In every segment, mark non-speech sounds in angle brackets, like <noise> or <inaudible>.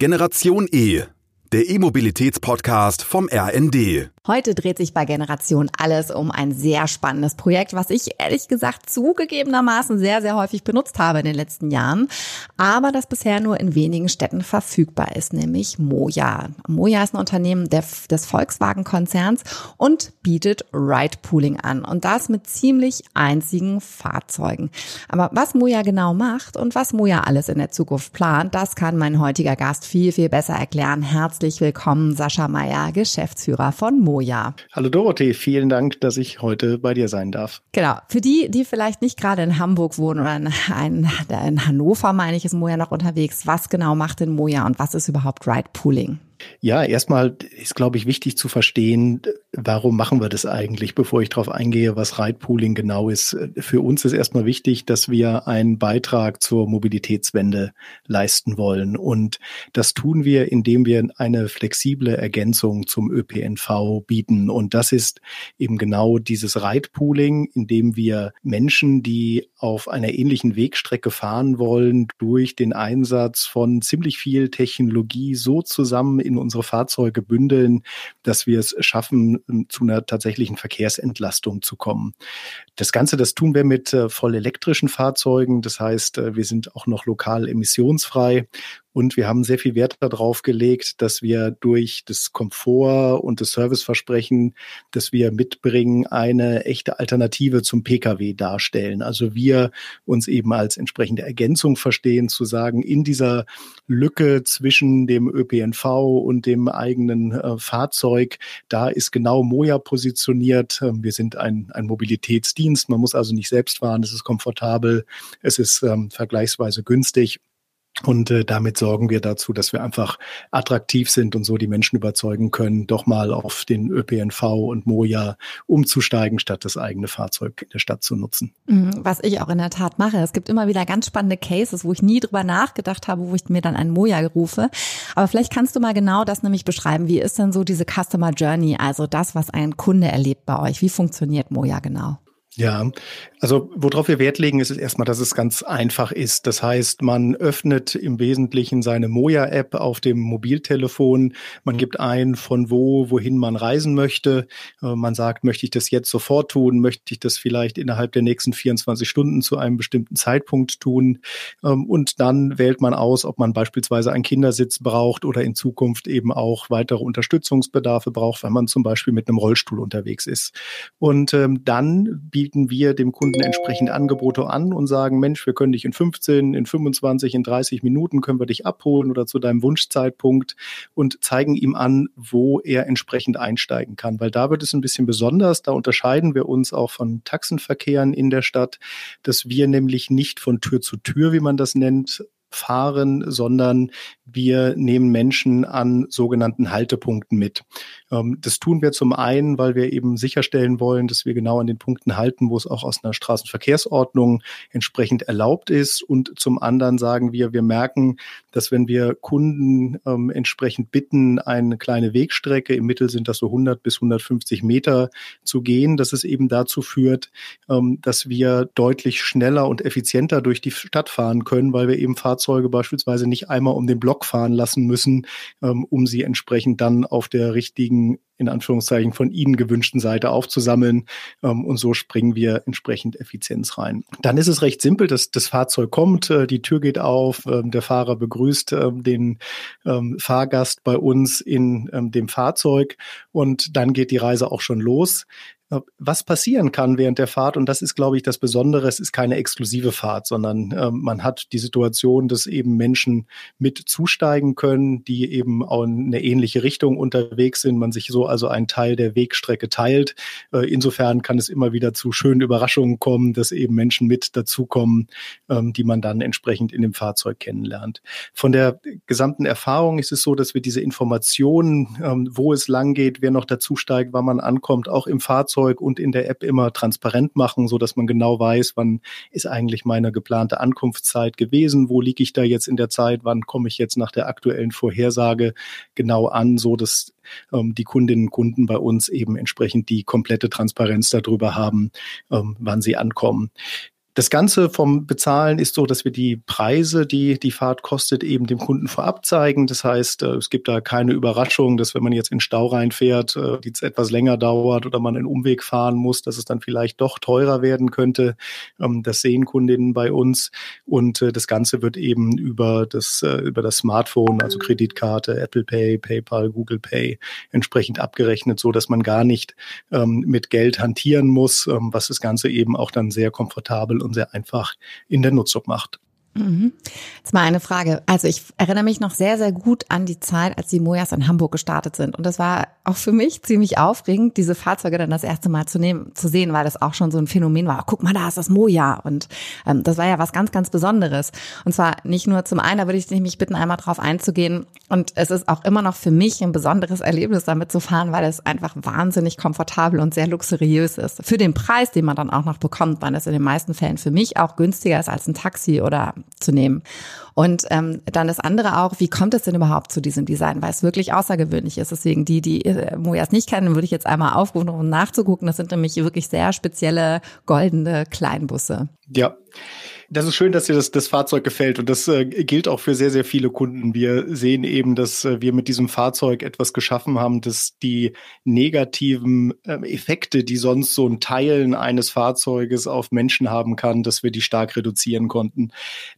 Generation E, der E-Mobilitäts-Podcast vom RND. Heute dreht sich bei Generation alles um ein sehr spannendes Projekt, was ich ehrlich gesagt zugegebenermaßen sehr, sehr häufig benutzt habe in den letzten Jahren, aber das bisher nur in wenigen Städten verfügbar ist, nämlich Moja. Moja ist ein Unternehmen des Volkswagen-Konzerns und bietet Ride-Pooling an und das mit ziemlich einzigen Fahrzeugen. Aber was Moja genau macht und was Moja alles in der Zukunft plant, das kann mein heutiger Gast viel, viel besser erklären. Herzlich willkommen, Sascha Meyer, Geschäftsführer von Moja. Moja. Hallo Dorothee, vielen Dank, dass ich heute bei dir sein darf. Genau. Für die, die vielleicht nicht gerade in Hamburg wohnen oder in, in Hannover, meine ich, ist Moja noch unterwegs. Was genau macht denn Moja und was ist überhaupt Ride Pooling? Ja, erstmal ist, glaube ich, wichtig zu verstehen, warum machen wir das eigentlich, bevor ich darauf eingehe, was Ride-Pooling genau ist. Für uns ist erstmal wichtig, dass wir einen Beitrag zur Mobilitätswende leisten wollen. Und das tun wir, indem wir eine flexible Ergänzung zum ÖPNV bieten. Und das ist eben genau dieses Ride-Pooling, indem wir Menschen, die auf einer ähnlichen Wegstrecke fahren wollen, durch den Einsatz von ziemlich viel Technologie so zusammen in unsere Fahrzeuge bündeln, dass wir es schaffen, ähm, zu einer tatsächlichen Verkehrsentlastung zu kommen. Das Ganze, das tun wir mit äh, voll elektrischen Fahrzeugen. Das heißt, äh, wir sind auch noch lokal emissionsfrei und wir haben sehr viel Wert darauf gelegt, dass wir durch das Komfort und das Serviceversprechen, dass wir mitbringen, eine echte Alternative zum Pkw darstellen. Also wir uns eben als entsprechende Ergänzung verstehen, zu sagen, in dieser Lücke zwischen dem ÖPNV und dem eigenen äh, Fahrzeug, da ist genau Moja positioniert. Ähm, wir sind ein, ein Mobilitätsdienst. Man muss also nicht selbst fahren. Es ist komfortabel. Es ist ähm, vergleichsweise günstig. Und äh, damit sorgen wir dazu, dass wir einfach attraktiv sind und so die Menschen überzeugen können, doch mal auf den ÖPNV und Moja umzusteigen, statt das eigene Fahrzeug in der Stadt zu nutzen. Mhm, was ich auch in der Tat mache. Es gibt immer wieder ganz spannende Cases, wo ich nie drüber nachgedacht habe, wo ich mir dann einen Moja rufe. Aber vielleicht kannst du mal genau das nämlich beschreiben. Wie ist denn so diese Customer Journey, also das, was ein Kunde erlebt bei euch? Wie funktioniert Moja genau? Ja, also worauf wir Wert legen, ist erstmal, dass es ganz einfach ist. Das heißt, man öffnet im Wesentlichen seine Moja-App auf dem Mobiltelefon. Man gibt ein, von wo, wohin man reisen möchte. Äh, man sagt, möchte ich das jetzt sofort tun? Möchte ich das vielleicht innerhalb der nächsten 24 Stunden zu einem bestimmten Zeitpunkt tun? Ähm, und dann wählt man aus, ob man beispielsweise einen Kindersitz braucht oder in Zukunft eben auch weitere Unterstützungsbedarfe braucht, wenn man zum Beispiel mit einem Rollstuhl unterwegs ist. Und ähm, dann bietet bieten wir dem Kunden entsprechend Angebote an und sagen, Mensch, wir können dich in 15, in 25, in 30 Minuten können wir dich abholen oder zu deinem Wunschzeitpunkt und zeigen ihm an, wo er entsprechend einsteigen kann. Weil da wird es ein bisschen besonders. Da unterscheiden wir uns auch von Taxenverkehren in der Stadt, dass wir nämlich nicht von Tür zu Tür, wie man das nennt, fahren, sondern wir nehmen Menschen an sogenannten Haltepunkten mit. Ähm, das tun wir zum einen, weil wir eben sicherstellen wollen, dass wir genau an den Punkten halten, wo es auch aus einer Straßenverkehrsordnung entsprechend erlaubt ist. Und zum anderen sagen wir, wir merken, dass wenn wir Kunden ähm, entsprechend bitten, eine kleine Wegstrecke, im Mittel sind das so 100 bis 150 Meter zu gehen, dass es eben dazu führt, ähm, dass wir deutlich schneller und effizienter durch die Stadt fahren können, weil wir eben Fahrzeuge beispielsweise nicht einmal um den Block fahren lassen müssen, ähm, um sie entsprechend dann auf der richtigen in Anführungszeichen von Ihnen gewünschten Seite aufzusammeln. Ähm, und so springen wir entsprechend Effizienz rein. Dann ist es recht simpel, dass das Fahrzeug kommt, äh, die Tür geht auf, äh, der Fahrer begrüßt äh, den ähm, Fahrgast bei uns in ähm, dem Fahrzeug und dann geht die Reise auch schon los was passieren kann während der Fahrt. Und das ist, glaube ich, das Besondere. Es ist keine exklusive Fahrt, sondern äh, man hat die Situation, dass eben Menschen mit zusteigen können, die eben auch in eine ähnliche Richtung unterwegs sind. Man sich so also einen Teil der Wegstrecke teilt. Äh, insofern kann es immer wieder zu schönen Überraschungen kommen, dass eben Menschen mit dazukommen, ähm, die man dann entsprechend in dem Fahrzeug kennenlernt. Von der gesamten Erfahrung ist es so, dass wir diese Informationen, ähm, wo es lang geht, wer noch dazusteigt, wann man ankommt, auch im Fahrzeug Fahrzeug und in der App immer transparent machen, so dass man genau weiß, wann ist eigentlich meine geplante Ankunftszeit gewesen, wo liege ich da jetzt in der Zeit, wann komme ich jetzt nach der aktuellen Vorhersage genau an, so dass ähm, die Kundinnen und Kunden bei uns eben entsprechend die komplette Transparenz darüber haben, ähm, wann sie ankommen. Das Ganze vom Bezahlen ist so, dass wir die Preise, die die Fahrt kostet, eben dem Kunden vorab zeigen. Das heißt, äh, es gibt da keine Überraschung, dass wenn man jetzt in Stau reinfährt, äh, die etwas länger dauert oder man einen Umweg fahren muss, dass es dann vielleicht doch teurer werden könnte. Ähm, das sehen Kundinnen bei uns und äh, das Ganze wird eben über das, über das Smartphone, also Kreditkarte, Apple Pay, PayPal, Google Pay entsprechend abgerechnet, so dass man gar nicht ähm, mit Geld hantieren muss, ähm, was das Ganze eben auch dann sehr komfortabel und sehr einfach in der Nutzung macht. Mhm. Jetzt mal eine Frage. Also ich erinnere mich noch sehr, sehr gut an die Zeit, als die Mojas in Hamburg gestartet sind. Und das war auch für mich ziemlich aufregend, diese Fahrzeuge dann das erste Mal zu nehmen, zu sehen, weil das auch schon so ein Phänomen war. Guck mal, da ist das Moja. Und ähm, das war ja was ganz, ganz Besonderes. Und zwar nicht nur zum einen, da würde ich mich bitten, einmal drauf einzugehen. Und es ist auch immer noch für mich ein besonderes Erlebnis, damit zu fahren, weil es einfach wahnsinnig komfortabel und sehr luxuriös ist. Für den Preis, den man dann auch noch bekommt, weil es in den meisten Fällen für mich auch günstiger ist als ein Taxi oder zu nehmen. Und ähm, dann das andere auch, wie kommt es denn überhaupt zu diesem Design, weil es wirklich außergewöhnlich ist. Deswegen die, die äh, Mojas nicht kennen, würde ich jetzt einmal aufrufen, um nachzugucken. Das sind nämlich wirklich sehr spezielle goldene Kleinbusse. Ja. Das ist schön, dass dir das, das Fahrzeug gefällt und das äh, gilt auch für sehr, sehr viele Kunden. Wir sehen eben, dass äh, wir mit diesem Fahrzeug etwas geschaffen haben, dass die negativen äh, Effekte, die sonst so ein Teilen eines Fahrzeuges auf Menschen haben kann, dass wir die stark reduzieren konnten.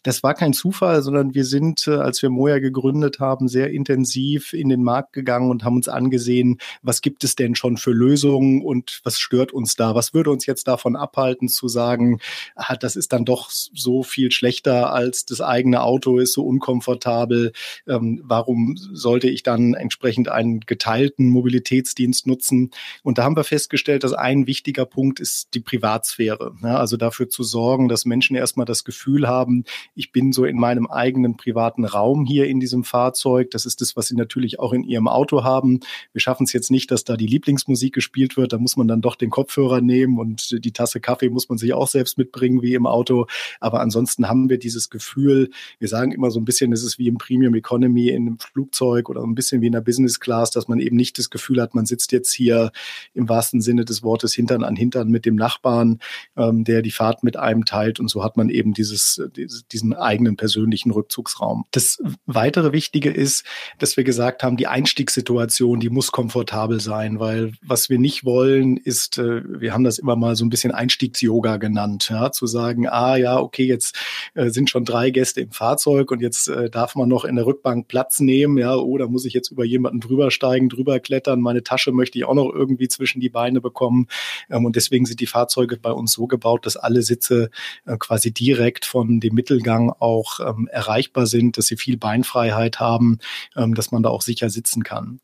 Das war kein Zufall, sondern wir sind, äh, als wir Moja gegründet haben, sehr intensiv in den Markt gegangen und haben uns angesehen, was gibt es denn schon für Lösungen und was stört uns da? Was würde uns jetzt davon abhalten zu sagen, ah, das ist dann doch so viel schlechter als das eigene Auto, ist so unkomfortabel. Ähm, warum sollte ich dann entsprechend einen geteilten Mobilitätsdienst nutzen? Und da haben wir festgestellt, dass ein wichtiger Punkt ist die Privatsphäre. Ja, also dafür zu sorgen, dass Menschen erstmal das Gefühl haben, ich bin so in meinem eigenen privaten Raum hier in diesem Fahrzeug. Das ist das, was sie natürlich auch in ihrem Auto haben. Wir schaffen es jetzt nicht, dass da die Lieblingsmusik gespielt wird. Da muss man dann doch den Kopfhörer nehmen und die Tasse Kaffee muss man sich auch selbst mitbringen wie im Auto. Aber aber ansonsten haben wir dieses Gefühl, wir sagen immer so ein bisschen, es ist wie im Premium Economy in einem Flugzeug oder ein bisschen wie in der Business Class, dass man eben nicht das Gefühl hat, man sitzt jetzt hier im wahrsten Sinne des Wortes Hintern an Hintern mit dem Nachbarn, ähm, der die Fahrt mit einem teilt. Und so hat man eben dieses, diesen eigenen persönlichen Rückzugsraum. Das weitere Wichtige ist, dass wir gesagt haben, die Einstiegssituation, die muss komfortabel sein, weil was wir nicht wollen, ist, äh, wir haben das immer mal so ein bisschen Einstiegs-Yoga genannt, ja, zu sagen, ah ja, okay, okay, jetzt äh, sind schon drei Gäste im Fahrzeug und jetzt äh, darf man noch in der Rückbank Platz nehmen, ja, oh, da muss ich jetzt über jemanden drüber steigen, drüber klettern, meine Tasche möchte ich auch noch irgendwie zwischen die Beine bekommen. Ähm, und deswegen sind die Fahrzeuge bei uns so gebaut, dass alle Sitze äh, quasi direkt von dem Mittelgang auch ähm, erreichbar sind, dass sie viel Beinfreiheit haben, ähm, dass man da auch sicher sitzen kann.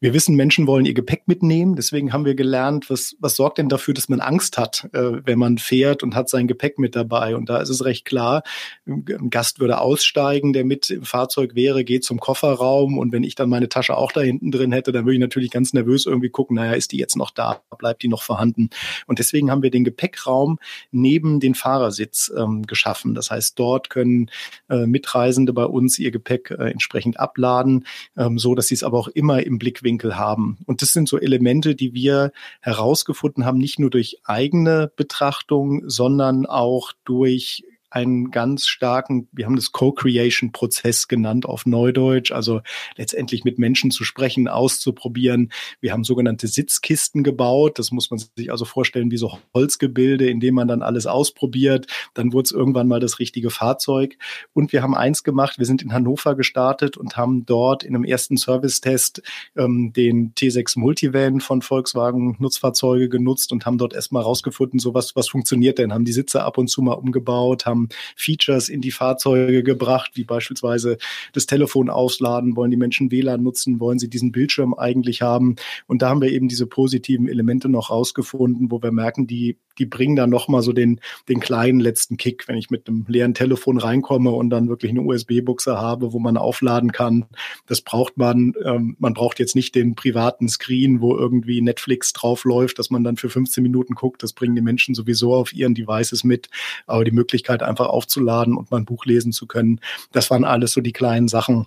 Wir wissen, Menschen wollen ihr Gepäck mitnehmen. Deswegen haben wir gelernt, was, was sorgt denn dafür, dass man Angst hat, wenn man fährt und hat sein Gepäck mit dabei. Und da ist es recht klar, ein Gast würde aussteigen, der mit im Fahrzeug wäre, geht zum Kofferraum. Und wenn ich dann meine Tasche auch da hinten drin hätte, dann würde ich natürlich ganz nervös irgendwie gucken, naja, ist die jetzt noch da? Bleibt die noch vorhanden? Und deswegen haben wir den Gepäckraum neben den Fahrersitz ähm, geschaffen. Das heißt, dort können äh, Mitreisende bei uns ihr Gepäck äh, entsprechend abladen, ähm, so dass sie es aber auch immer im Blickwinkel haben. Und das sind so Elemente, die wir herausgefunden haben, nicht nur durch eigene Betrachtung, sondern auch durch einen ganz starken, wir haben das Co-Creation-Prozess genannt auf Neudeutsch, also letztendlich mit Menschen zu sprechen, auszuprobieren. Wir haben sogenannte Sitzkisten gebaut. Das muss man sich also vorstellen wie so Holzgebilde, in dem man dann alles ausprobiert. Dann wurde es irgendwann mal das richtige Fahrzeug. Und wir haben eins gemacht, wir sind in Hannover gestartet und haben dort in einem ersten Service-Test ähm, den T6 Multivan von Volkswagen Nutzfahrzeuge genutzt und haben dort erstmal rausgefunden, so was, was funktioniert denn? Haben die Sitze ab und zu mal umgebaut, haben haben Features in die Fahrzeuge gebracht, wie beispielsweise das Telefon ausladen, wollen die Menschen WLAN nutzen, wollen sie diesen Bildschirm eigentlich haben. Und da haben wir eben diese positiven Elemente noch rausgefunden, wo wir merken, die die bringen dann nochmal so den, den kleinen letzten Kick, wenn ich mit einem leeren Telefon reinkomme und dann wirklich eine USB-Buchse habe, wo man aufladen kann. Das braucht man. Ähm, man braucht jetzt nicht den privaten Screen, wo irgendwie Netflix drauf läuft, dass man dann für 15 Minuten guckt. Das bringen die Menschen sowieso auf ihren Devices mit. Aber die Möglichkeit, einfach aufzuladen und mal ein Buch lesen zu können, das waren alles so die kleinen Sachen,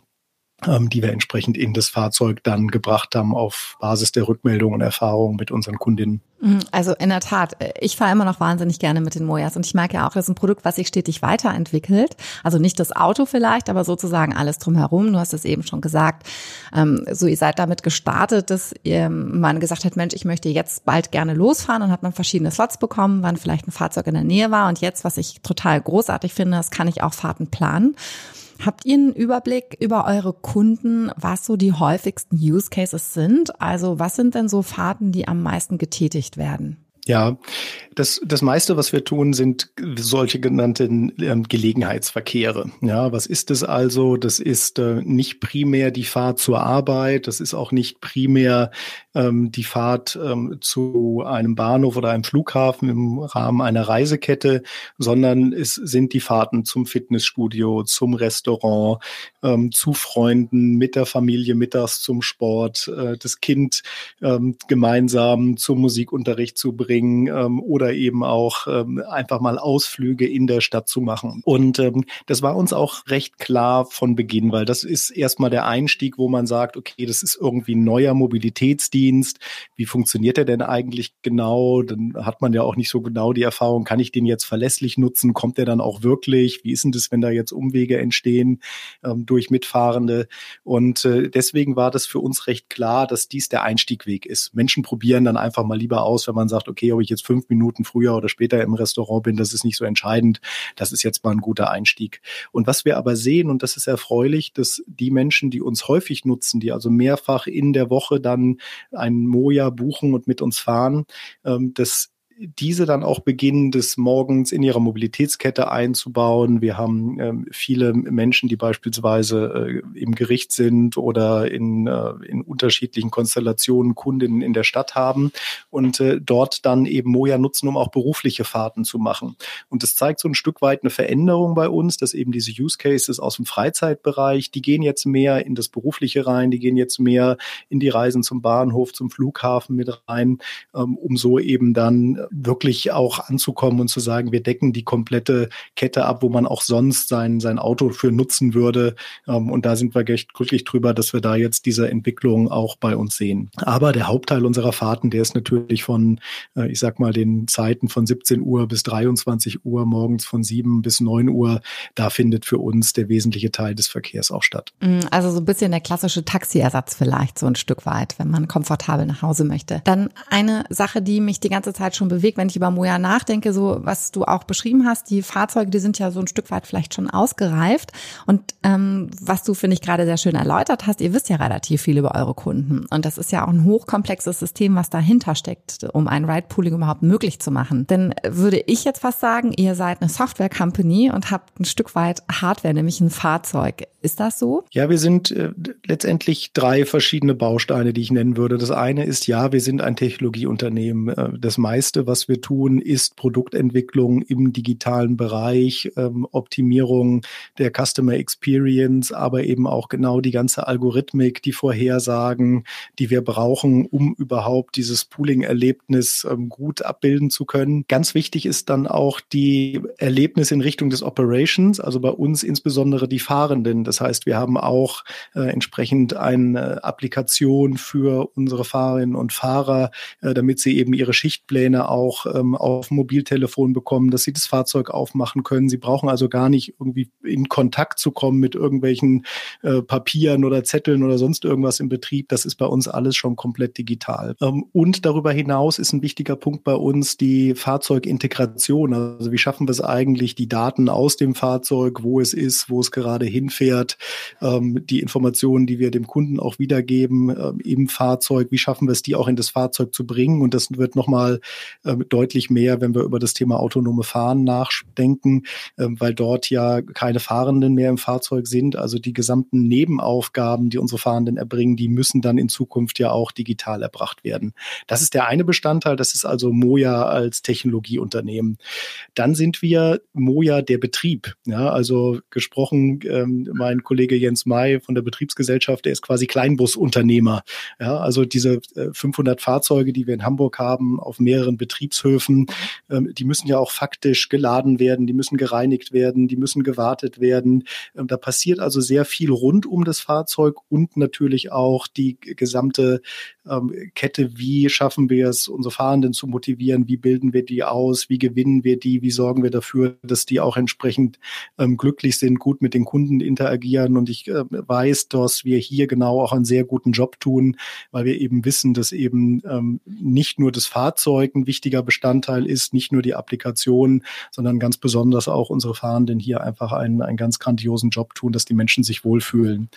die wir entsprechend in das Fahrzeug dann gebracht haben auf Basis der Rückmeldungen und Erfahrungen mit unseren Kundinnen. Mhm, also in der Tat, ich fahre immer noch wahnsinnig gerne mit den Mojas und ich merke ja auch, das ist ein Produkt, was sich stetig weiterentwickelt. Also nicht das Auto vielleicht, aber sozusagen alles drumherum. Du hast es eben schon gesagt. Ähm, so, ihr seid damit gestartet, dass ihr man gesagt hat, Mensch, ich möchte jetzt bald gerne losfahren und hat man verschiedene Slots bekommen, wann vielleicht ein Fahrzeug in der Nähe war. Und jetzt, was ich total großartig finde, das kann ich auch Fahrten planen. Habt ihr einen Überblick über eure Kunden, was so die häufigsten Use Cases sind? Also was sind denn so Fahrten, die am meisten getätigt werden? Ja, das, das meiste, was wir tun, sind solche genannten ähm, Gelegenheitsverkehre. Ja, was ist es also? Das ist äh, nicht primär die Fahrt zur Arbeit, das ist auch nicht primär ähm, die Fahrt ähm, zu einem Bahnhof oder einem Flughafen im Rahmen einer Reisekette, sondern es sind die Fahrten zum Fitnessstudio, zum Restaurant, ähm, zu Freunden, mit der Familie mittags zum Sport, äh, das Kind ähm, gemeinsam zum Musikunterricht zu bringen bringen ähm, oder eben auch ähm, einfach mal Ausflüge in der Stadt zu machen. Und ähm, das war uns auch recht klar von Beginn, weil das ist erstmal der Einstieg, wo man sagt, okay, das ist irgendwie ein neuer Mobilitätsdienst. Wie funktioniert der denn eigentlich genau? Dann hat man ja auch nicht so genau die Erfahrung, kann ich den jetzt verlässlich nutzen? Kommt der dann auch wirklich? Wie ist denn das, wenn da jetzt Umwege entstehen ähm, durch Mitfahrende? Und äh, deswegen war das für uns recht klar, dass dies der Einstiegweg ist. Menschen probieren dann einfach mal lieber aus, wenn man sagt, okay, okay, ob ich jetzt fünf Minuten früher oder später im Restaurant bin, das ist nicht so entscheidend. Das ist jetzt mal ein guter Einstieg. Und was wir aber sehen, und das ist erfreulich, dass die Menschen, die uns häufig nutzen, die also mehrfach in der Woche dann ein Moja buchen und mit uns fahren, ähm, dass diese dann auch beginnen, des Morgens in ihrer Mobilitätskette einzubauen. Wir haben ähm, viele Menschen, die beispielsweise äh, im Gericht sind oder in, äh, in unterschiedlichen Konstellationen Kundinnen in der Stadt haben und äh, dort dann eben Moja nutzen, um auch berufliche Fahrten zu machen. Und das zeigt so ein Stück weit eine Veränderung bei uns, dass eben diese Use Cases aus dem Freizeitbereich, die gehen jetzt mehr in das Berufliche rein, die gehen jetzt mehr in die Reisen zum Bahnhof, zum Flughafen mit rein, ähm, um so eben dann wirklich auch anzukommen und zu sagen, wir decken die komplette Kette ab, wo man auch sonst sein, sein Auto für nutzen würde. Ähm, und da sind wir echt glücklich drüber, dass wir da jetzt diese Entwicklung auch bei uns sehen. Aber der Hauptteil unserer Fahrten, der ist natürlich von, äh, ich sag mal, den Zeiten von 17 Uhr bis 23 Uhr, morgens von 7 bis 9 Uhr. Da findet für uns der wesentliche Teil des Verkehrs auch statt. Mm, also so ein bisschen der klassische Taxiersatz vielleicht, so ein Stück weit, wenn man komfortabel nach Hause möchte. Dann eine Sache, die mich die ganze Zeit schon bewegt, wenn ich über Moja nachdenke, so was du auch beschrieben hast, die Fahrzeuge, die sind ja so ein Stück weit vielleicht schon ausgereift. Und ähm, was du, finde ich, gerade sehr schön erläutert hast, ihr wisst ja relativ viel über eure Kunden. Und das ist ja auch ein hochkomplexes System, was dahinter steckt, um ein Ride-Pooling überhaupt möglich zu machen. Denn würde ich jetzt fast sagen, ihr seid eine Software-Company und habt ein Stück weit Hardware, nämlich ein Fahrzeug. Ist das so? Ja, wir sind äh, letztendlich drei verschiedene Bausteine, die ich nennen würde. Das eine ist, ja, wir sind ein Technologieunternehmen. Äh, das meiste, was wir tun, ist Produktentwicklung im digitalen Bereich, ähm, Optimierung der Customer Experience, aber eben auch genau die ganze Algorithmik, die Vorhersagen, die wir brauchen, um überhaupt dieses Pooling-Erlebnis ähm, gut abbilden zu können. Ganz wichtig ist dann auch die Erlebnis in Richtung des Operations, also bei uns insbesondere die Fahrenden. Das heißt, wir haben auch äh, entsprechend eine Applikation für unsere Fahrerinnen und Fahrer, äh, damit sie eben ihre Schichtpläne auch ähm, auf Mobiltelefon bekommen, dass sie das Fahrzeug aufmachen können. Sie brauchen also gar nicht irgendwie in Kontakt zu kommen mit irgendwelchen äh, Papieren oder Zetteln oder sonst irgendwas im Betrieb. Das ist bei uns alles schon komplett digital. Ähm, und darüber hinaus ist ein wichtiger Punkt bei uns die Fahrzeugintegration. Also wie schaffen wir es eigentlich, die Daten aus dem Fahrzeug, wo es ist, wo es gerade hinfährt, ähm, die Informationen, die wir dem Kunden auch wiedergeben äh, im Fahrzeug, wie schaffen wir es, die auch in das Fahrzeug zu bringen? Und das wird nochmal äh, deutlich mehr, wenn wir über das Thema autonome Fahren nachdenken, ähm, weil dort ja keine Fahrenden mehr im Fahrzeug sind. Also die gesamten Nebenaufgaben, die unsere Fahrenden erbringen, die müssen dann in Zukunft ja auch digital erbracht werden. Das ist der eine Bestandteil. Das ist also Moja als Technologieunternehmen. Dann sind wir Moja der Betrieb. Ja, also gesprochen, ähm, mein mein Kollege Jens May von der Betriebsgesellschaft, der ist quasi Kleinbusunternehmer. Ja, also diese 500 Fahrzeuge, die wir in Hamburg haben, auf mehreren Betriebshöfen, ähm, die müssen ja auch faktisch geladen werden, die müssen gereinigt werden, die müssen gewartet werden. Ähm, da passiert also sehr viel rund um das Fahrzeug und natürlich auch die gesamte ähm, Kette, wie schaffen wir es, unsere Fahrenden zu motivieren, wie bilden wir die aus, wie gewinnen wir die, wie sorgen wir dafür, dass die auch entsprechend glücklich sind, gut mit den Kunden interagieren. Und ich äh, weiß, dass wir hier genau auch einen sehr guten Job tun, weil wir eben wissen, dass eben ähm, nicht nur das Fahrzeug ein wichtiger Bestandteil ist, nicht nur die Applikation, sondern ganz besonders auch unsere Fahrenden hier einfach einen, einen ganz grandiosen Job tun, dass die Menschen sich wohlfühlen.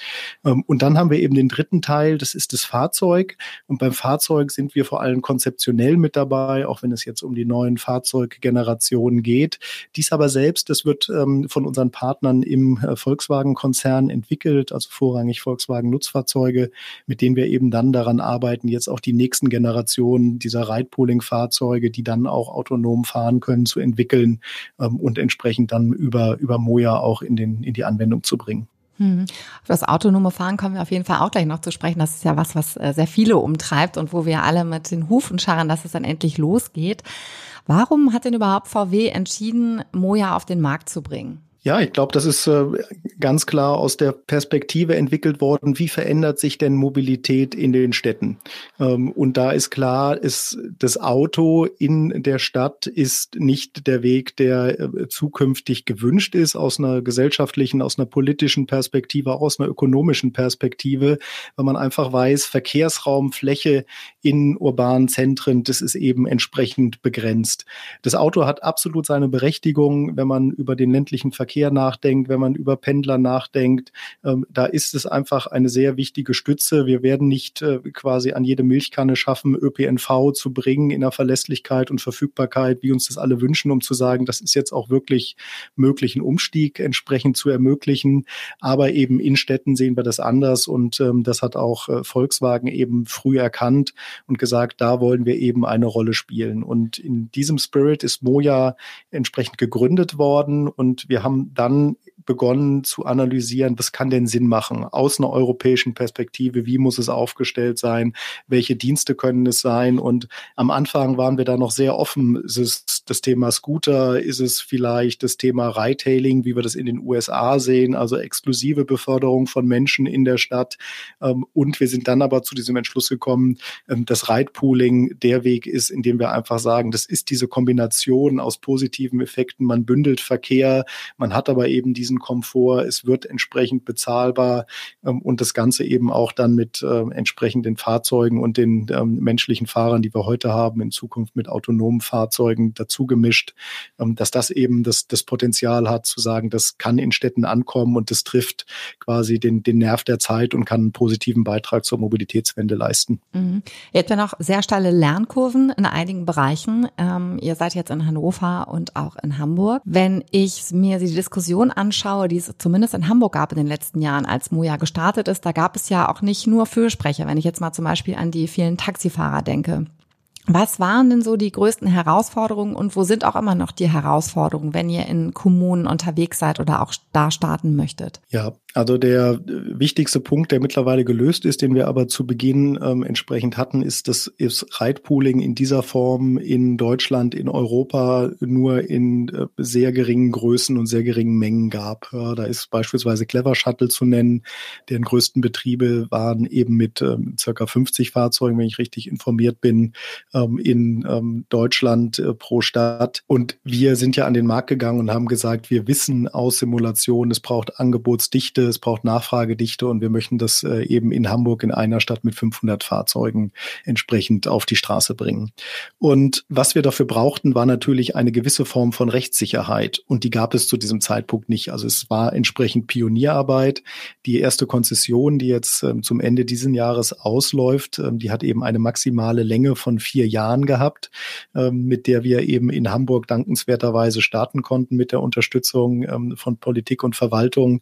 Ähm, und dann haben wir eben den dritten Teil, das ist das Fahrzeug. Und beim Fahrzeug sind wir vor allem konzeptionell mit dabei, auch wenn es jetzt um die neuen Fahrzeuggenerationen geht. Dies aber selbst, das wird ähm, von unseren Partnern im äh, Volkswagen-Konzern entwickelt, also vorrangig Volkswagen-Nutzfahrzeuge, mit denen wir eben dann daran arbeiten, jetzt auch die nächsten Generationen dieser Ride-Pooling-Fahrzeuge, die dann auch autonom fahren können, zu entwickeln ähm, und entsprechend dann über, über Moja auch in, den, in die Anwendung zu bringen. Hm. Auf das autonome Fahren kommen wir auf jeden Fall auch gleich noch zu sprechen. Das ist ja was, was äh, sehr viele umtreibt und wo wir alle mit den Hufen scharren, dass es dann endlich losgeht. Warum hat denn überhaupt VW entschieden, Moja auf den Markt zu bringen? Ja, ich glaube, das ist äh, ganz klar aus der Perspektive entwickelt worden, wie verändert sich denn Mobilität in den Städten? Ähm, und da ist klar, ist das Auto in der Stadt ist nicht der Weg, der äh, zukünftig gewünscht ist aus einer gesellschaftlichen, aus einer politischen Perspektive, auch aus einer ökonomischen Perspektive, weil man einfach weiß, Verkehrsraumfläche in urbanen Zentren, das ist eben entsprechend begrenzt. Das Auto hat absolut seine Berechtigung, wenn man über den ländlichen Verkehr nachdenkt, wenn man über Pendler nachdenkt, ähm, da ist es einfach eine sehr wichtige Stütze. Wir werden nicht äh, quasi an jede Milchkanne schaffen, ÖPNV zu bringen in der Verlässlichkeit und Verfügbarkeit, wie uns das alle wünschen, um zu sagen, das ist jetzt auch wirklich möglich, einen Umstieg entsprechend zu ermöglichen. Aber eben in Städten sehen wir das anders und ähm, das hat auch äh, Volkswagen eben früh erkannt und gesagt, da wollen wir eben eine Rolle spielen. Und in diesem Spirit ist Moja entsprechend gegründet worden und wir haben dann begonnen zu analysieren, was kann denn Sinn machen aus einer europäischen Perspektive, wie muss es aufgestellt sein, welche Dienste können es sein? Und am Anfang waren wir da noch sehr offen, ist es das Thema Scooter, ist es vielleicht das Thema Retailing, wie wir das in den USA sehen, also exklusive Beförderung von Menschen in der Stadt. Ähm, und wir sind dann aber zu diesem Entschluss gekommen, ähm, dass Ride-Pooling der Weg ist, in dem wir einfach sagen, das ist diese Kombination aus positiven Effekten, man bündelt Verkehr, man hat aber eben diesen Komfort, es wird entsprechend bezahlbar ähm, und das Ganze eben auch dann mit äh, entsprechenden Fahrzeugen und den ähm, menschlichen Fahrern, die wir heute haben, in Zukunft mit autonomen Fahrzeugen dazu gemischt, ähm, dass das eben das, das Potenzial hat zu sagen, das kann in Städten ankommen und das trifft quasi den, den Nerv der Zeit und kann einen positiven Beitrag zur Mobilitätswende leisten. Mhm. Ihr habt noch sehr steile Lernkurven in einigen Bereichen. Ähm, ihr seid jetzt in Hannover und auch in Hamburg. Wenn ich mir die Diskussion anschaue, die es zumindest in Hamburg gab in den letzten Jahren, als Moja gestartet ist, da gab es ja auch nicht nur Fürsprecher. Wenn ich jetzt mal zum Beispiel an die vielen Taxifahrer denke. Was waren denn so die größten Herausforderungen und wo sind auch immer noch die Herausforderungen, wenn ihr in Kommunen unterwegs seid oder auch da starten möchtet? Ja, also der wichtigste Punkt, der mittlerweile gelöst ist, den wir aber zu Beginn ähm, entsprechend hatten, ist, dass ist Reitpooling in dieser Form in Deutschland, in Europa nur in äh, sehr geringen Größen und sehr geringen Mengen gab. Ja, da ist beispielsweise Clever Shuttle zu nennen, deren größten Betriebe waren eben mit ähm, circa 50 Fahrzeugen, wenn ich richtig informiert bin, ähm, in ähm, Deutschland äh, pro Stadt. Und wir sind ja an den Markt gegangen und haben gesagt, wir wissen aus Simulationen, es braucht Angebotsdichte es braucht Nachfragedichte und wir möchten das äh, eben in Hamburg in einer Stadt mit 500 Fahrzeugen entsprechend auf die Straße bringen. Und was wir dafür brauchten, war natürlich eine gewisse Form von Rechtssicherheit und die gab es zu diesem Zeitpunkt nicht. Also es war entsprechend Pionierarbeit. Die erste Konzession, die jetzt ähm, zum Ende dieses Jahres ausläuft, ähm, die hat eben eine maximale Länge von vier Jahren gehabt, ähm, mit der wir eben in Hamburg dankenswerterweise starten konnten mit der Unterstützung von Politik und Verwaltung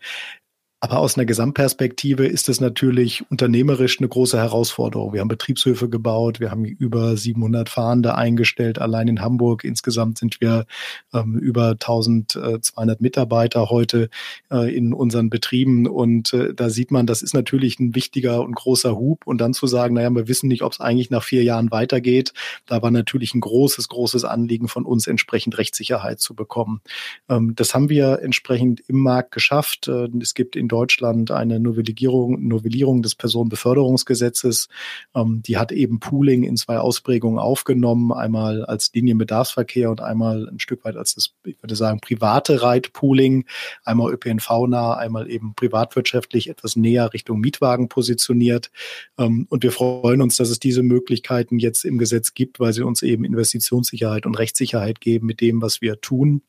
Aber aus einer Gesamtperspektive ist es natürlich unternehmerisch eine große Herausforderung. Wir haben Betriebshöfe gebaut, wir haben über 700 Fahrende eingestellt, allein in Hamburg. Insgesamt sind wir ähm, über 1200 Mitarbeiter heute äh, in unseren Betrieben. Und äh, da sieht man, das ist natürlich ein wichtiger und großer Hub. Und dann zu sagen, naja, wir wissen nicht, ob es eigentlich nach vier Jahren weitergeht. Da war natürlich ein großes, großes Anliegen von uns, entsprechend Rechtssicherheit zu bekommen. Ähm, das haben wir entsprechend im Markt geschafft. Äh, es gibt in Deutschland eine Novellierung, Novellierung des Personenbeförderungsgesetzes. Ähm, die hat eben Pooling in zwei Ausprägungen aufgenommen, einmal als Linienbedarfsverkehr und einmal ein Stück weit als das, ich würde sagen, private Reitpooling, einmal ÖPNV-nah, einmal eben privatwirtschaftlich etwas näher Richtung Mietwagen positioniert. Ähm, und wir freuen uns, dass es diese Möglichkeiten jetzt im Gesetz gibt, weil sie uns eben Investitionssicherheit und Rechtssicherheit geben mit dem, was wir tun.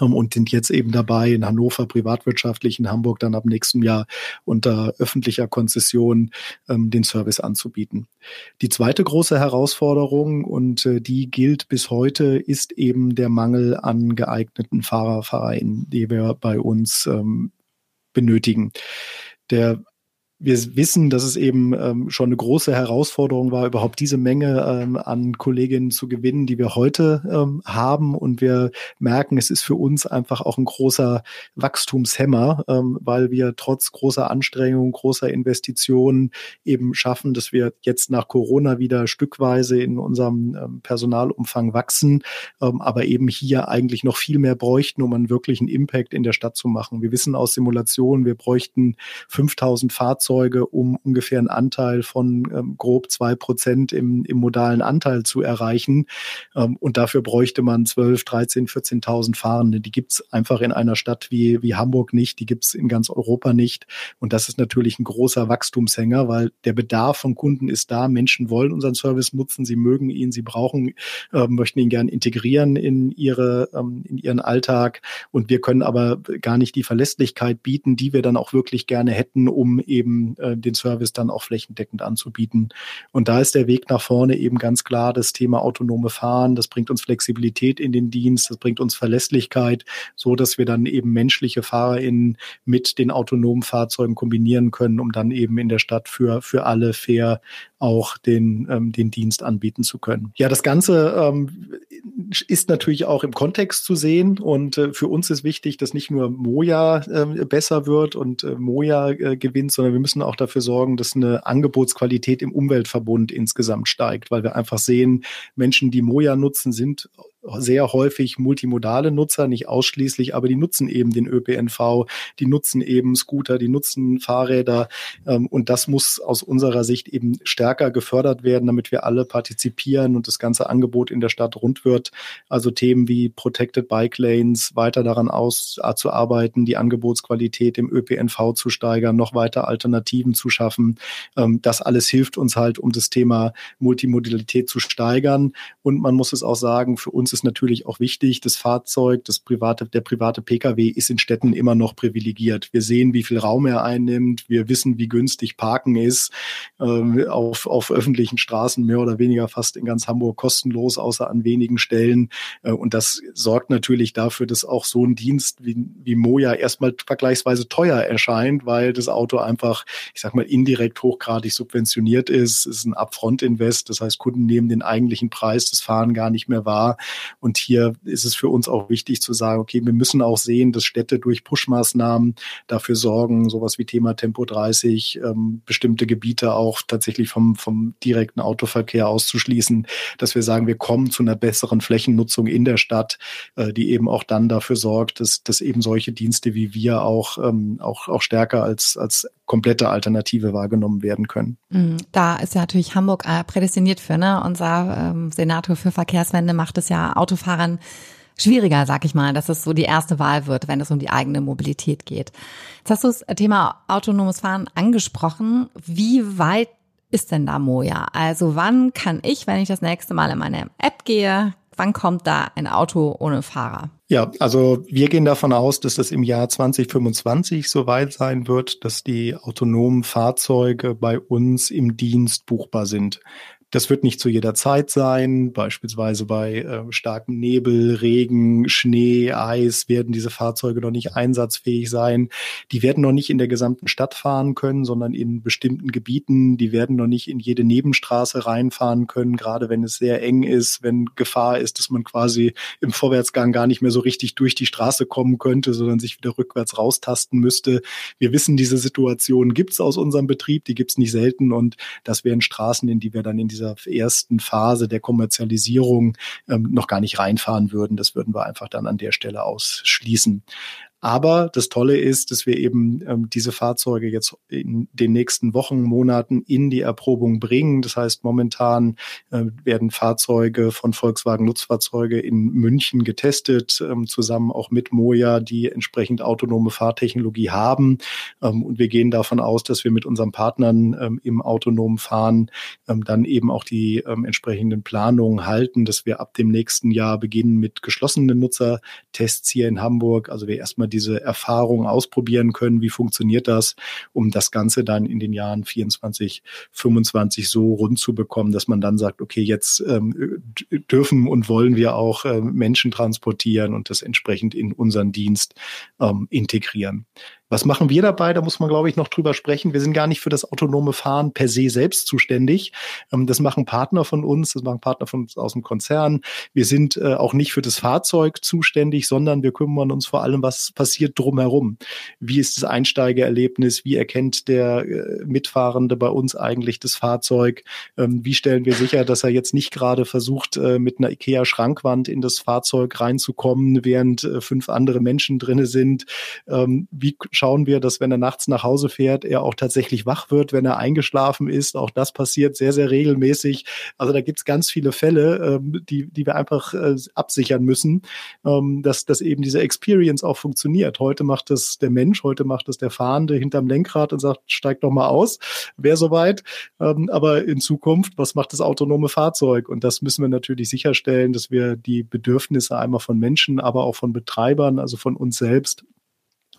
Ähm, und sind jetzt eben dabei, in Hannover privatwirtschaftlich, in Hamburg dann ab nächstem Jahr unter öffentlicher Konzession ähm, den Service anzubieten. Die zweite große Herausforderung, und äh, die gilt bis heute, ist eben der Mangel an geeigneten Fahrer, die wir bei uns ähm, benötigen. Der wir wissen, dass es eben ähm, schon eine große Herausforderung war, überhaupt diese Menge ähm, an Kolleginnen zu gewinnen, die wir heute ähm, haben. Und wir merken, es ist für uns einfach auch ein großer Wachstumshemmer, ähm, weil wir trotz großer Anstrengungen, großer Investitionen eben schaffen, dass wir jetzt nach Corona wieder stückweise in unserem ähm, Personalumfang wachsen, ähm, aber eben hier eigentlich noch viel mehr bräuchten, um einen wirklichen Impact in der Stadt zu machen. Wir wissen aus Simulationen, wir bräuchten 5000 Fahrzeuge, Fahrzeuge, um ungefähr einen Anteil von ähm, grob zwei Prozent im, im modalen Anteil zu erreichen. Ähm, und dafür bräuchte man 12, 13, 14.000 Fahrende. Die gibt's einfach in einer Stadt wie, wie Hamburg nicht, die gibt's in ganz Europa nicht. Und das ist natürlich ein großer Wachstumshänger, weil der Bedarf von Kunden ist da. Menschen wollen unseren Service nutzen, sie mögen ihn, sie brauchen, äh, möchten ihn gern integrieren in ihre, ähm, in ihren Alltag. Und wir können aber gar nicht die Verlässlichkeit bieten, die wir dann auch wirklich gerne hätten, um eben äh, den Service dann auch flächendeckend anzubieten. Und da ist der Weg nach vorne eben ganz klar das Thema autonome Fahren. Das bringt uns Flexibilität in den Dienst, das bringt uns Verlässlichkeit, so dass wir dann eben menschliche FahrerInnen mit den autonomen Fahrzeugen kombinieren können, um dann eben in der Stadt für, für alle fair auch den, ähm, den Dienst anbieten zu können. Ja, das Ganze ähm, ist natürlich auch im Kontext zu sehen und äh, für uns ist wichtig, dass nicht nur Moja äh, besser wird und äh, Moja äh, gewinnt, sondern wir müssen auch dafür sorgen, dass eine Angebotsqualität im Umweltverbund insgesamt steigt, weil wir einfach sehen, Menschen, die Moja nutzen, sind sehr häufig multimodale Nutzer, nicht ausschließlich, aber die nutzen eben den ÖPNV, die nutzen eben Scooter, die nutzen Fahrräder ähm, und das muss aus unserer Sicht eben stärker gefördert werden, damit wir alle partizipieren und das ganze Angebot in der Stadt rund wird. Also Themen wie Protected Bike Lanes weiter daran auszuarbeiten, die Angebotsqualität im ÖPNV zu steigern, noch weiter Alternativen zu schaffen. Ähm, das alles hilft uns halt, um das Thema Multimodalität zu steigern und man muss es auch sagen, für uns ist ist natürlich auch wichtig, das Fahrzeug, das private, der private Pkw ist in Städten immer noch privilegiert. Wir sehen, wie viel Raum er einnimmt. Wir wissen, wie günstig Parken ist. Ähm, auf, auf öffentlichen Straßen mehr oder weniger fast in ganz Hamburg kostenlos, außer an wenigen Stellen. Äh, und das sorgt natürlich dafür, dass auch so ein Dienst wie, wie Moja erstmal vergleichsweise teuer erscheint, weil das Auto einfach, ich sag mal, indirekt hochgradig subventioniert ist. Es ist ein Upfront-Invest. Das heißt, Kunden nehmen den eigentlichen Preis des Fahren gar nicht mehr wahr. Und hier ist es für uns auch wichtig zu sagen, okay, wir müssen auch sehen, dass Städte durch Push-Maßnahmen dafür sorgen, sowas wie Thema Tempo 30, ähm, bestimmte Gebiete auch tatsächlich vom, vom direkten Autoverkehr auszuschließen, dass wir sagen, wir kommen zu einer besseren Flächennutzung in der Stadt, äh, die eben auch dann dafür sorgt, dass, dass eben solche Dienste wie wir auch, ähm, auch, auch stärker als, als komplette Alternative wahrgenommen werden können. Mhm. Da ist ja natürlich Hamburg äh, prädestiniert für, ne? Unser ähm, Senator für Verkehrswende macht es ja Autofahrern schwieriger, sag ich mal, dass es so die erste Wahl wird, wenn es um die eigene Mobilität geht. Jetzt hast du das Thema autonomes Fahren angesprochen. Wie weit ist denn da Moja? Also wann kann ich, wenn ich das nächste Mal in meine App gehe, wann kommt da ein Auto ohne Fahrer? Ja, also wir gehen davon aus, dass das im Jahr 2025 soweit sein wird, dass die autonomen Fahrzeuge bei uns im Dienst buchbar sind. Das wird nicht zu jeder Zeit sein. Beispielsweise bei äh, starkem Nebel, Regen, Schnee, Eis werden diese Fahrzeuge noch nicht einsatzfähig sein. Die werden noch nicht in der gesamten Stadt fahren können, sondern in bestimmten Gebieten. Die werden noch nicht in jede Nebenstraße reinfahren können, gerade wenn es sehr eng ist, wenn Gefahr ist, dass man quasi im Vorwärtsgang gar nicht mehr so richtig durch die Straße kommen könnte, sondern sich wieder rückwärts raustasten müsste. Wir wissen, diese Situation gibt's aus unserem Betrieb, die gibt's nicht selten und das wären Straßen, in die wir dann in dieser ersten Phase der Kommerzialisierung ähm, noch gar nicht reinfahren würden. Das würden wir einfach dann an der Stelle ausschließen. Aber das Tolle ist, dass wir eben ähm, diese Fahrzeuge jetzt in den nächsten Wochen, Monaten in die Erprobung bringen. Das heißt, momentan äh, werden Fahrzeuge von Volkswagen Nutzfahrzeuge in München getestet, ähm, zusammen auch mit Moja, die entsprechend autonome Fahrtechnologie haben. Ähm, und wir gehen davon aus, dass wir mit unseren Partnern ähm, im autonomen Fahren ähm, dann eben auch die ähm, entsprechenden Planungen halten, dass wir ab dem nächsten Jahr beginnen mit geschlossenen Nutzertests hier in Hamburg. Also wir erstmal diese Erfahrung ausprobieren können, wie funktioniert das, um das Ganze dann in den Jahren 24, 25 so rund zu bekommen, dass man dann sagt, okay, jetzt ähm, dürfen und wollen wir auch äh, Menschen transportieren und das entsprechend in unseren Dienst ähm, integrieren. Was machen wir dabei? Da muss man, glaube ich, noch drüber sprechen. Wir sind gar nicht für das autonome Fahren per se selbst zuständig. Ähm, das machen Partner von uns, das machen Partner von uns aus dem Konzern. Wir sind äh, auch nicht für das Fahrzeug zuständig, sondern wir kümmern uns vor allem, was passiert drumherum. Wie ist das Einsteigererlebnis? Wie erkennt der äh, Mitfahrende bei uns eigentlich das Fahrzeug? Ähm, wie stellen wir sicher, dass er jetzt nicht gerade versucht, äh, mit einer IKEA-Schrankwand in das Fahrzeug reinzukommen, während fünf andere Menschen drinne sind? Ähm, wie schauen wir, dass wenn er nachts nach Hause fährt, er auch tatsächlich wach wird, wenn er eingeschlafen ist. Auch das passiert sehr, sehr regelmäßig. Also da gibt's ganz viele Fälle, ähm, die, die wir einfach äh, absichern müssen, ähm, dass, dass eben diese Experience auch funktioniert. Heute macht es der Mensch, heute macht es der Fahrende hinterm Lenkrad und sagt, steig doch mal aus, wer soweit. Ähm, aber in Zukunft, was macht das autonome Fahrzeug? Und das müssen wir natürlich sicherstellen, dass wir die Bedürfnisse einmal von Menschen, aber auch von Betreibern, also von uns selbst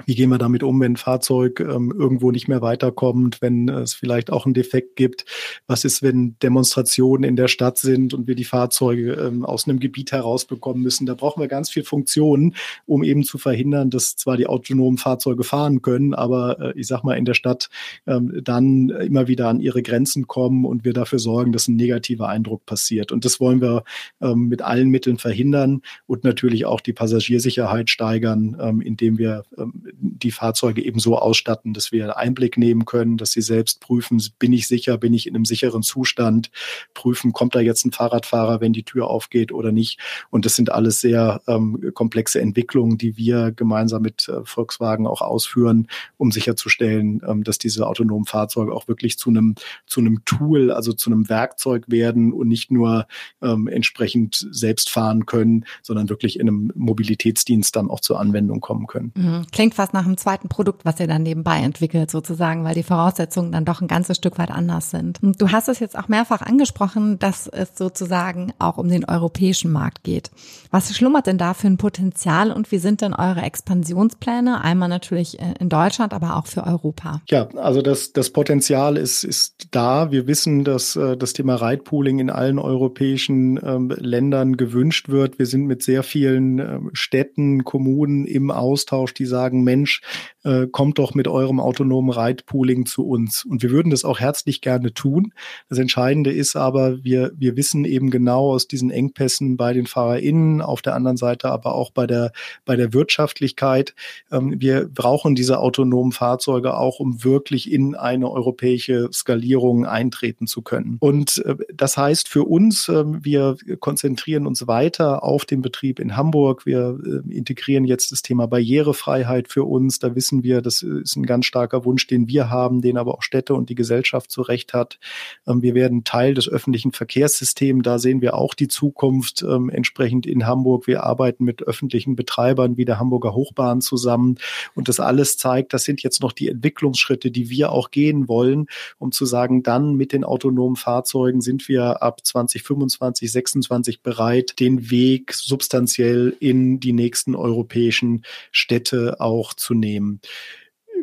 wie gehen wir damit um, wenn ein Fahrzeug ähm, irgendwo nicht mehr weiterkommt, wenn es vielleicht auch einen Defekt gibt? Was ist, wenn Demonstrationen in der Stadt sind und wir die Fahrzeuge ähm, aus einem Gebiet herausbekommen müssen? Da brauchen wir ganz viel Funktionen, um eben zu verhindern, dass zwar die autonomen Fahrzeuge fahren können, aber äh, ich sag mal in der Stadt ähm, dann immer wieder an ihre Grenzen kommen und wir dafür sorgen, dass ein negativer Eindruck passiert. Und das wollen wir ähm, mit allen Mitteln verhindern und natürlich auch die Passagiersicherheit steigern, ähm, indem wir ähm, die Fahrzeuge eben so ausstatten, dass wir Einblick nehmen können, dass sie selbst prüfen, bin ich sicher, bin ich in einem sicheren Zustand, prüfen, kommt da jetzt ein Fahrradfahrer, wenn die Tür aufgeht oder nicht. Und das sind alles sehr ähm, komplexe Entwicklungen, die wir gemeinsam mit äh, Volkswagen auch ausführen, um sicherzustellen, ähm, dass diese autonomen Fahrzeuge auch wirklich zu einem, zu einem Tool, also zu einem Werkzeug werden und nicht nur ähm, entsprechend selbst fahren können, sondern wirklich in einem Mobilitätsdienst dann auch zur Anwendung kommen können. Mhm. Klingt fast nach einem zweiten Produkt, was ihr dann nebenbei entwickelt sozusagen, weil die Voraussetzungen dann doch ein ganzes Stück weit anders sind. Und du hast es jetzt auch mehrfach angesprochen, dass es sozusagen auch um den europäischen Markt geht. Was schlummert denn da für ein Potenzial und wie sind denn eure Expansionspläne? Einmal natürlich in Deutschland, aber auch für Europa. Ja, also das, das Potenzial ist, ist da. Wir wissen, dass äh, das Thema Ridepooling in allen europäischen ähm, Ländern gewünscht wird. Wir sind mit sehr vielen ähm, Städten, Kommunen im Austausch, die sagen, Mensch, äh, kommt doch mit eurem autonomen Ridepooling zu uns. Und wir würden das auch herzlich gerne tun. Das Entscheidende ist aber, wir, wir wissen eben genau aus diesen Engpässen bei den FahrerInnen, auf der anderen Seite aber auch bei der, bei der Wirtschaftlichkeit. Ähm, wir brauchen diese autonomen Fahrzeuge auch, um wirklich in eine europäische Skalierung eintreten zu können. Und äh, das heißt für uns, äh, wir konzentrieren uns weiter auf den Betrieb in Hamburg. Wir äh, integrieren jetzt das Thema Barrierefreiheit für uns. Da wissen wir, das ist ein ganz starker Wunsch, den wir haben, den aber auch Städte und die Gesellschaft zu Recht hat. Ähm, wir werden Teil des öffentlichen Verkehrssystems. Da sehen wir auch die Zukunft ähm, entsprechend in Hamburg. Wir arbeiten mit öffentlichen Betreibern wie der Hamburger Hochbahn zusammen. Und das alles zeigt, das sind jetzt noch die Entwicklungsschritte, die wir auch gehen wollen, um zu sagen, dann mit den autonomen Fahrzeugen sind wir ab 2025, 26 bereit, den Weg substanziell in die nächsten europäischen Städte auch auch zu nehmen.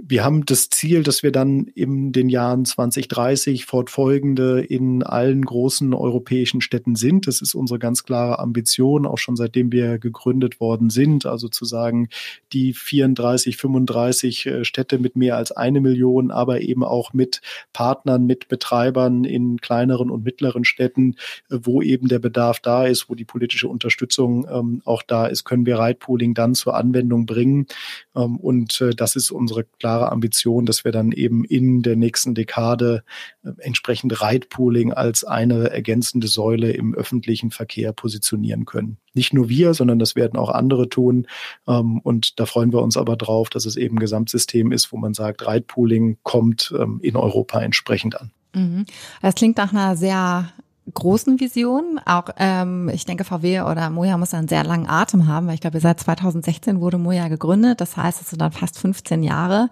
Wir haben das Ziel, dass wir dann in den Jahren 2030 fortfolgende in allen großen europäischen Städten sind. Das ist unsere ganz klare Ambition, auch schon seitdem wir gegründet worden sind. Also zu sagen, die 34, 35 äh, Städte mit mehr als eine Million, aber eben auch mit Partnern, mit Betreibern in kleineren und mittleren Städten, äh, wo eben der Bedarf da ist, wo die politische Unterstützung ähm, auch da ist, können wir Ridepooling dann zur Anwendung bringen. Ähm, und äh, das ist unsere klare Ambition, dass wir dann eben in der nächsten Dekade äh, entsprechend Ridepooling als eine ergänzende Säule im öffentlichen Verkehr positionieren können. Nicht nur wir, sondern das werden auch andere tun. Ähm, und da freuen wir uns aber drauf, dass es eben ein Gesamtsystem ist, wo man sagt, Ridepooling kommt ähm, in Europa entsprechend an. Mhm. Das klingt nach einer sehr großen Vision. Auch ähm, ich denke, VW oder Moja muss einen sehr langen Atem haben, weil ich glaube, seit 2016 wurde Moja gegründet. Das heißt, es sind dann fast 15 Jahre.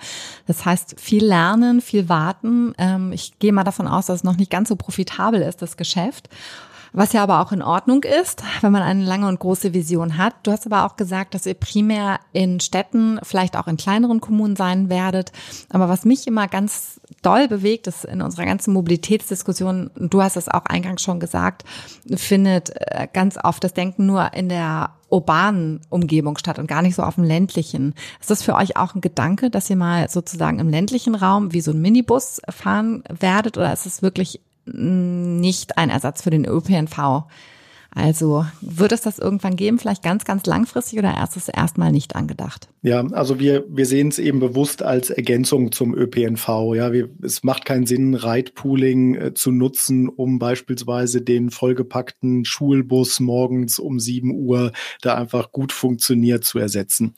Das heißt, viel lernen, viel warten. Ähm, ich gehe mal davon aus, dass es noch nicht ganz so profitabel ist, das Geschäft. Was ja aber auch in Ordnung ist, wenn man eine lange und große Vision hat. Du hast aber auch gesagt, dass ihr primär in Städten, vielleicht auch in kleineren Kommunen sein werdet. Aber was mich immer ganz doll bewegt, ist in unserer ganzen Mobilitätsdiskussion, du hast es auch eingangs schon gesagt, findet äh, ganz oft das Denken nur in der urbanen Umgebung statt und gar nicht so auf dem ländlichen. Ist das für euch auch ein Gedanke, dass ihr mal sozusagen im ländlichen Raum wie so ein Minibus fahren werdet oder ist es wirklich nicht ein Ersatz für den ÖPNV. Also wird es das irgendwann geben, vielleicht ganz, ganz langfristig oder erst ist erstmal nicht angedacht? Ja, also wir, wir sehen es eben bewusst als Ergänzung zum ÖPNV. Ja, wir, es macht keinen Sinn, Ridepooling äh, zu nutzen, um beispielsweise den vollgepackten Schulbus morgens um 7 Uhr, der einfach gut funktioniert, zu ersetzen.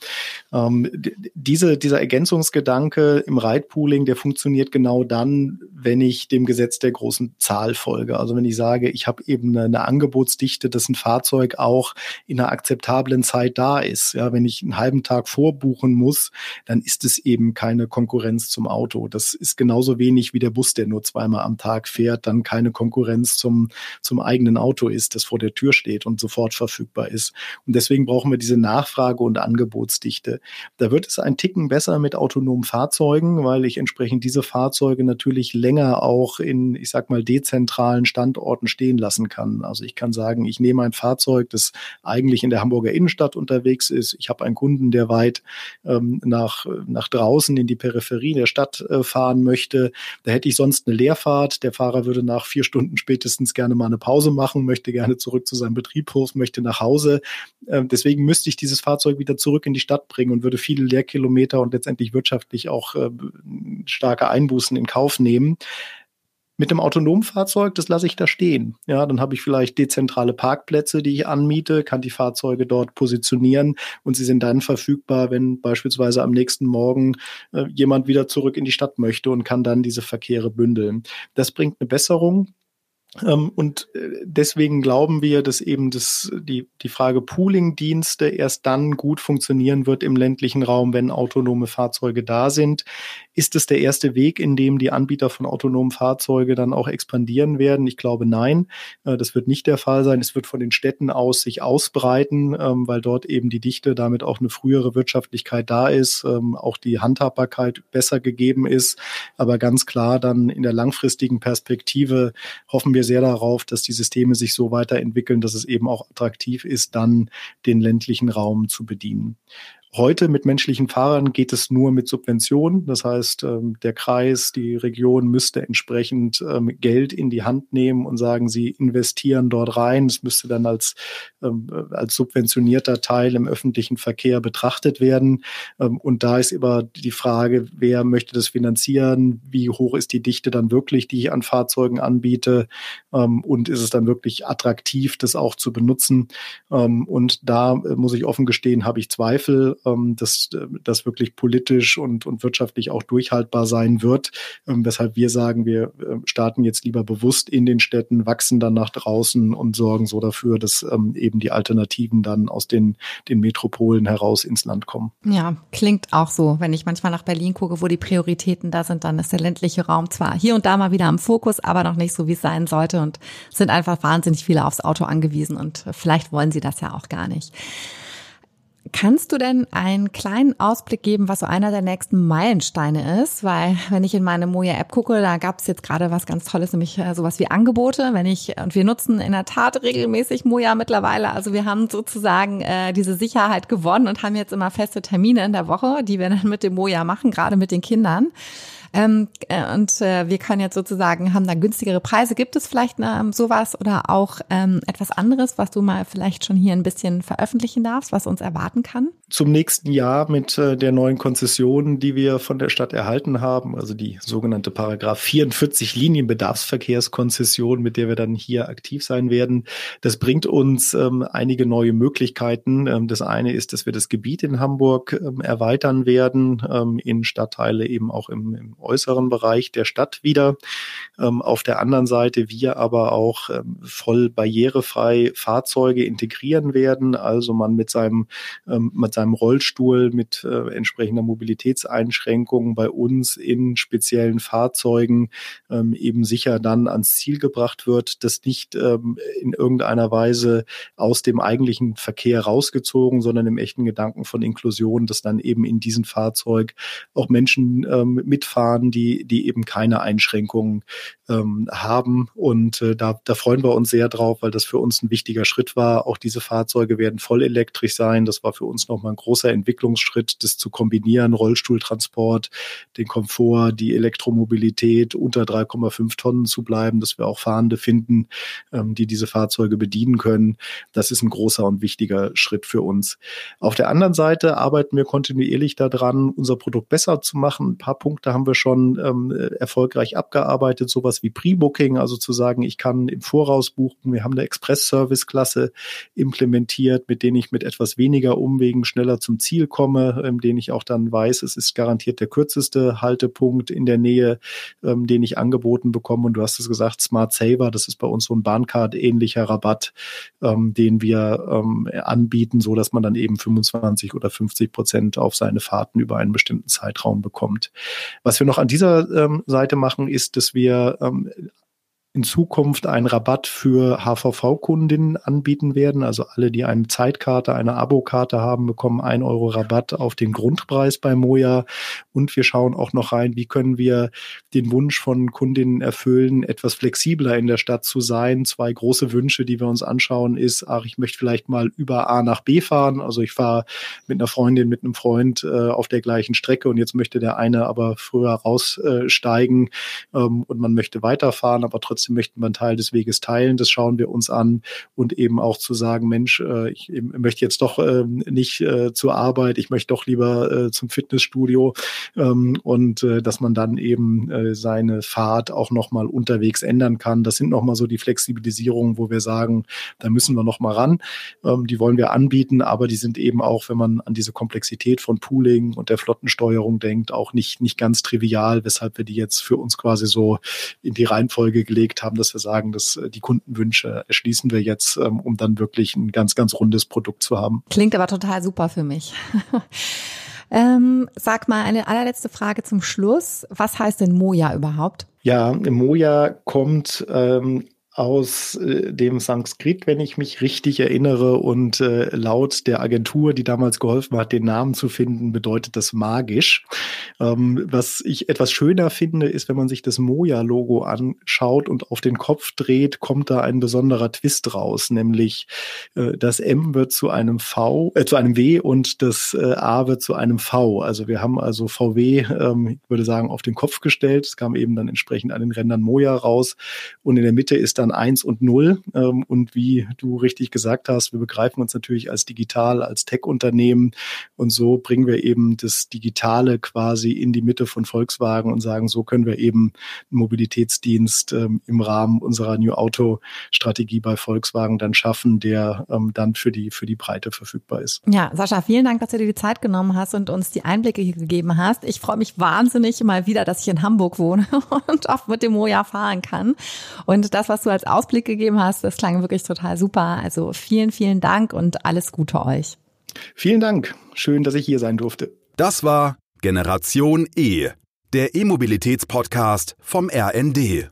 Ähm, diese, dieser Ergänzungsgedanke im Ridepooling, der funktioniert genau dann, wenn ich dem Gesetz der großen Zahl folge. Also wenn ich sage, ich habe eben eine, eine Angebotsdichte, dass ein Fahrzeug auch in einer akzeptablen Zeit da ist. Ja, wenn ich einen halben Tag vorbuchen muss, dann ist es eben keine Konkurrenz zum Auto. Das ist genauso wenig wie der Bus, der nur zweimal am Tag fährt, dann keine Konkurrenz zum, zum eigenen Auto ist, das vor der Tür steht und sofort verfügbar ist. Und deswegen brauchen wir diese Nachfrage und Angebotsdichte. Da wird es ein Ticken besser mit autonomen Fahrzeugen, weil ich entsprechend diese Fahrzeuge natürlich länger auch in, ich sag mal, dezentralen Standorten stehen lassen kann. Also ich kann sagen, ich nehme ein Fahrzeug, das eigentlich in der Hamburger Innenstadt unterwegs ist. Ich habe einen Kunden, der weit ähm, nach, nach draußen in die Peripherie der Stadt äh, fahren möchte. Da hätte ich sonst eine Leerfahrt. Der Fahrer würde nach vier Stunden spätestens gerne mal eine Pause machen, möchte gerne zurück zu seinem Betrieb hoch, möchte nach Hause. Ähm, deswegen müsste ich dieses Fahrzeug wieder zurück in die Stadt bringen und würde viele Leerkilometer und letztendlich wirtschaftlich auch äh, starke Einbußen in Kauf nehmen. Mit dem autonomen Fahrzeug, das lasse ich da stehen. Ja, dann habe ich vielleicht dezentrale Parkplätze, die ich anmiete, kann die Fahrzeuge dort positionieren und sie sind dann verfügbar, wenn beispielsweise am nächsten Morgen äh, jemand wieder zurück in die Stadt möchte und kann dann diese Verkehre bündeln. Das bringt eine Besserung ähm, und äh, deswegen glauben wir, dass eben das, die, die Frage Pooling-Dienste erst dann gut funktionieren wird im ländlichen Raum, wenn autonome Fahrzeuge da sind. Ist es der erste Weg, in dem die Anbieter von autonomen Fahrzeugen dann auch expandieren werden? Ich glaube nein. Äh, das wird nicht der Fall sein. Es wird von den Städten aus sich ausbreiten, ähm, weil dort eben die Dichte, damit auch eine frühere Wirtschaftlichkeit da ist, ähm, auch die Handhabbarkeit besser gegeben ist. Aber ganz klar dann in der langfristigen Perspektive hoffen wir sehr darauf, dass die Systeme sich so weiterentwickeln, dass es eben auch attraktiv ist, dann den ländlichen Raum zu bedienen. Heute mit menschlichen Fahrern geht es nur mit Subventionen. Das heißt, ähm, der Kreis, die Region müsste entsprechend ähm, Geld in die Hand nehmen und sagen, sie investieren dort rein. Es müsste dann als, ähm, als subventionierter Teil im öffentlichen Verkehr betrachtet werden. Und da ist immer die Frage, wer möchte das finanzieren? Wie hoch ist die Dichte dann wirklich, die ich an Fahrzeugen anbiete? Und ist es dann wirklich attraktiv, das auch zu benutzen? Und da äh, muss ich offen gestehen, habe ich Zweifel ähm, dass das wirklich politisch und, und wirtschaftlich auch durchhaltbar sein wird. Ähm, weshalb wir sagen, wir äh, starten jetzt lieber bewusst in den Städten, wachsen dann nach draußen und sorgen so dafür, dass ähm, eben die Alternativen dann aus den, den Metropolen heraus ins Land kommen. Ja, klingt auch so. Wenn ich manchmal nach Berlin gucke, wo die Prioritäten da sind, dann ist der ländliche Raum zwar hier und da mal wieder am Fokus, aber noch nicht so, wie es sein sollte und sind einfach wahnsinnig viele aufs Auto angewiesen und vielleicht wollen sie das ja auch gar nicht. Kannst du denn einen kleinen Ausblick geben, was so einer der nächsten Meilensteine ist? Weil wenn ich in meine Moja-App gucke, da gab es jetzt gerade was ganz Tolles, nämlich äh, sowas wie Angebote. Wenn ich und wir nutzen in der Tat regelmäßig Moja mittlerweile. Also wir haben sozusagen äh, diese Sicherheit gewonnen und haben jetzt immer feste Termine in der Woche, die wir dann mit dem Moja machen, gerade mit den Kindern. Ähm, äh, und äh, wir können jetzt sozusagen, haben da günstigere Preise. Gibt es vielleicht ähm, sowas oder auch ähm, etwas anderes, was du mal vielleicht schon hier ein bisschen veröffentlichen darfst, was uns erwarten kann? Zum nächsten Jahr mit äh, der neuen Konzession, die wir von der Stadt erhalten haben, also die sogenannte Paragraph 44 Linienbedarfsverkehrskonzession, mit der wir dann hier aktiv sein werden. Das bringt uns ähm, einige neue Möglichkeiten. Ähm, das eine ist, dass wir das Gebiet in Hamburg ähm, erweitern werden, ähm, in Stadtteile eben auch im, im äußeren Bereich der Stadt wieder. Ähm, auf der anderen Seite wir aber auch ähm, voll barrierefrei Fahrzeuge integrieren werden, also man mit seinem, ähm, mit seinem Rollstuhl mit äh, entsprechender Mobilitätseinschränkung bei uns in speziellen Fahrzeugen ähm, eben sicher dann ans Ziel gebracht wird, das nicht ähm, in irgendeiner Weise aus dem eigentlichen Verkehr rausgezogen, sondern im echten Gedanken von Inklusion, dass dann eben in diesem Fahrzeug auch Menschen ähm, mitfahren, fahren, die, die eben keine Einschränkungen ähm, haben. Und äh, da, da freuen wir uns sehr drauf, weil das für uns ein wichtiger Schritt war. Auch diese Fahrzeuge werden voll elektrisch sein. Das war für uns nochmal ein großer Entwicklungsschritt, das zu kombinieren, Rollstuhltransport, den Komfort, die Elektromobilität unter 3,5 Tonnen zu bleiben, dass wir auch Fahrende finden, ähm, die diese Fahrzeuge bedienen können. Das ist ein großer und wichtiger Schritt für uns. Auf der anderen Seite arbeiten wir kontinuierlich daran, unser Produkt besser zu machen. Ein paar Punkte haben wir schon ähm, erfolgreich abgearbeitet, sowas wie Pre-Booking, also zu sagen, ich kann im Voraus buchen. Wir haben eine Express-Service-Klasse implementiert, mit denen ich mit etwas weniger Umwegen schneller zum Ziel komme, ähm, den ich auch dann weiß, es ist garantiert der kürzeste Haltepunkt in der Nähe, ähm, den ich angeboten bekomme. Und du hast es gesagt, Smart Saver, das ist bei uns so ein Bahncard-ähnlicher Rabatt, ähm, den wir ähm, anbieten, so dass man dann eben 25 oder 50 Prozent auf seine Fahrten über einen bestimmten Zeitraum bekommt. Was wir noch an dieser ähm, Seite machen, ist, dass wir ähm, in Zukunft einen Rabatt für HVV-Kundinnen anbieten werden. Also alle, die eine Zeitkarte, eine Abokarte haben, bekommen ein Euro Rabatt auf den Grundpreis bei Moja. Und wir schauen auch noch rein, wie können wir den Wunsch von Kundinnen erfüllen, etwas flexibler in der Stadt zu sein. Zwei große Wünsche, die wir uns anschauen, ist, ach, ich möchte vielleicht mal über A nach B fahren. Also ich fahre mit einer Freundin, mit einem Freund äh, auf der gleichen Strecke und jetzt möchte der eine aber früher raussteigen äh, ähm, und man möchte weiterfahren, aber trotzdem trotzdem möchten wir Teil des Weges teilen. Das schauen wir uns an und eben auch zu sagen, Mensch, äh, ich möchte jetzt doch ähm, nicht äh, zur Arbeit, ich möchte doch lieber äh, zum Fitnessstudio ähm, und dass man dann eben seine Fahrt auch nochmal unterwegs ändern kann. Das sind nochmal so die Flexibilisierungen, wo wir sagen, da müssen wir nochmal ran. Ähm, die wollen wir anbieten, aber die sind eben auch, wenn man an diese Komplexität von Pooling und der Flottensteuerung denkt, auch nicht, nicht ganz trivial, weshalb wir die jetzt für uns quasi so in die Reihenfolge gelegt überlegt haben, dass wir sagen, dass äh, die Kundenwünsche erschließen wir jetzt, ähm, um dann wirklich ein ganz, ganz rundes Produkt zu haben. Klingt aber total super für mich. <laughs> ähm, sag mal eine allerletzte Frage zum Schluss. Was heißt denn Moja überhaupt? Ja, Moja kommt ähm, aus äh, dem Sanskrit, wenn ich mich richtig erinnere. Und äh, laut der Agentur, die damals geholfen hat, den Namen zu finden, bedeutet das magisch. Ähm, was ich etwas schöner finde, ist, wenn man sich das Moja-Logo anschaut und auf den Kopf dreht, kommt da ein besonderer Twist raus, nämlich äh, das M wird zu einem V, äh, zu einem W und das äh, A wird zu einem V. Also wir haben also VW, ähm, ich würde sagen, auf den Kopf gestellt. Es kam eben dann entsprechend an den Rändern Moja raus. Und in der Mitte ist dann dann eins und null. Ähm, und wie du richtig gesagt hast, wir begreifen uns natürlich als digital, als Tech-Unternehmen. Und so bringen wir eben das Digitale quasi in die Mitte von Volkswagen und sagen, so können wir eben einen Mobilitätsdienst ähm, im Rahmen unserer New Auto-Strategie bei Volkswagen dann schaffen, der ähm, dann für die, für die Breite verfügbar ist. Ja, Sascha, vielen Dank, dass du dir die Zeit genommen hast und uns die Einblicke hier gegeben hast. Ich freue mich wahnsinnig mal wieder, dass ich in Hamburg wohne <laughs> und oft mit dem Moja fahren kann. Und das, was du als Ausblick gegeben hast. Das klang wirklich total super. Also vielen, vielen Dank und alles Gute euch. Vielen Dank. Schön, dass ich hier sein durfte. Das war Generation E, der E-Mobilitäts-Podcast vom RND.